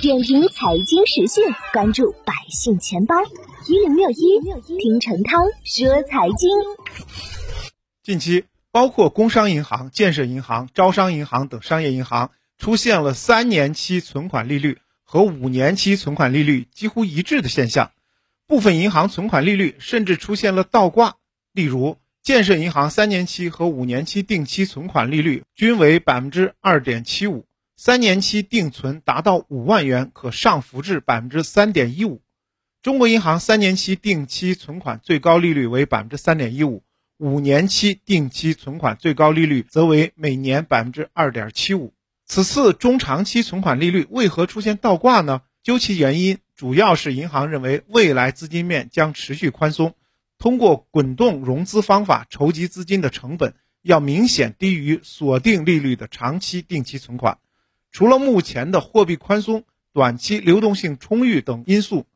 点评财经时讯，关注百姓钱包一零六一，听陈涛说财经。近期，包括工商银行、建设银行、招商银行等商业银行出现了三年期存款利率和五年期存款利率几乎一致的现象，部分银行存款利率甚至出现了倒挂。例如，建设银行三年期和五年期定期存款利率均为百分之二点七五，三年期定存达到五万元可上浮至百分之三点一五。中国银行三年期定期存款最高利率为百分之三点一五，五年期定期存款最高利率则为每年百分之二点七五。此次中长期存款利率为何出现倒挂呢？究其原因，主要是银行认为未来资金面将持续宽松。通过滚动融资方法筹集资金的成本要明显低于锁定利率的长期定期存款。除了目前的货币宽松、短期流动性充裕等因素，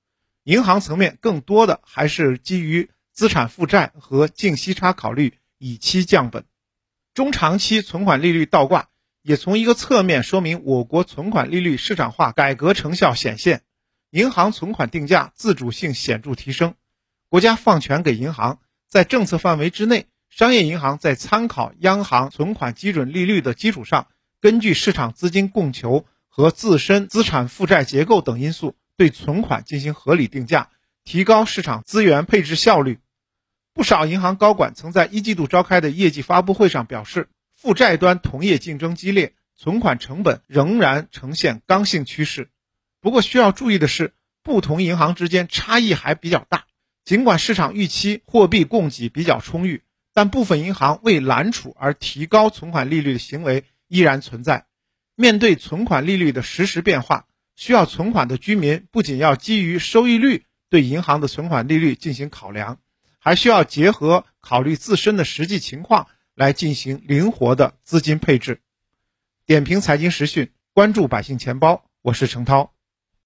银行层面更多的还是基于资产负债和净息差考虑，以期降本。中长期存款利率倒挂，也从一个侧面说明我国存款利率市场化改革成效显现，银行存款定价自主性显著提升。国家放权给银行，在政策范围之内，商业银行在参考央行存款基准利率的基础上，根据市场资金供求和自身资产负债结构等因素，对存款进行合理定价，提高市场资源配置效率。不少银行高管曾在一季度召开的业绩发布会上表示，负债端同业竞争激烈，存款成本仍然呈现刚性趋势。不过需要注意的是，不同银行之间差异还比较大。尽管市场预期货币供给比较充裕，但部分银行为揽储而提高存款利率的行为依然存在。面对存款利率的实时变化，需要存款的居民不仅要基于收益率对银行的存款利率进行考量，还需要结合考虑自身的实际情况来进行灵活的资金配置。点评财经时讯，关注百姓钱包，我是程涛。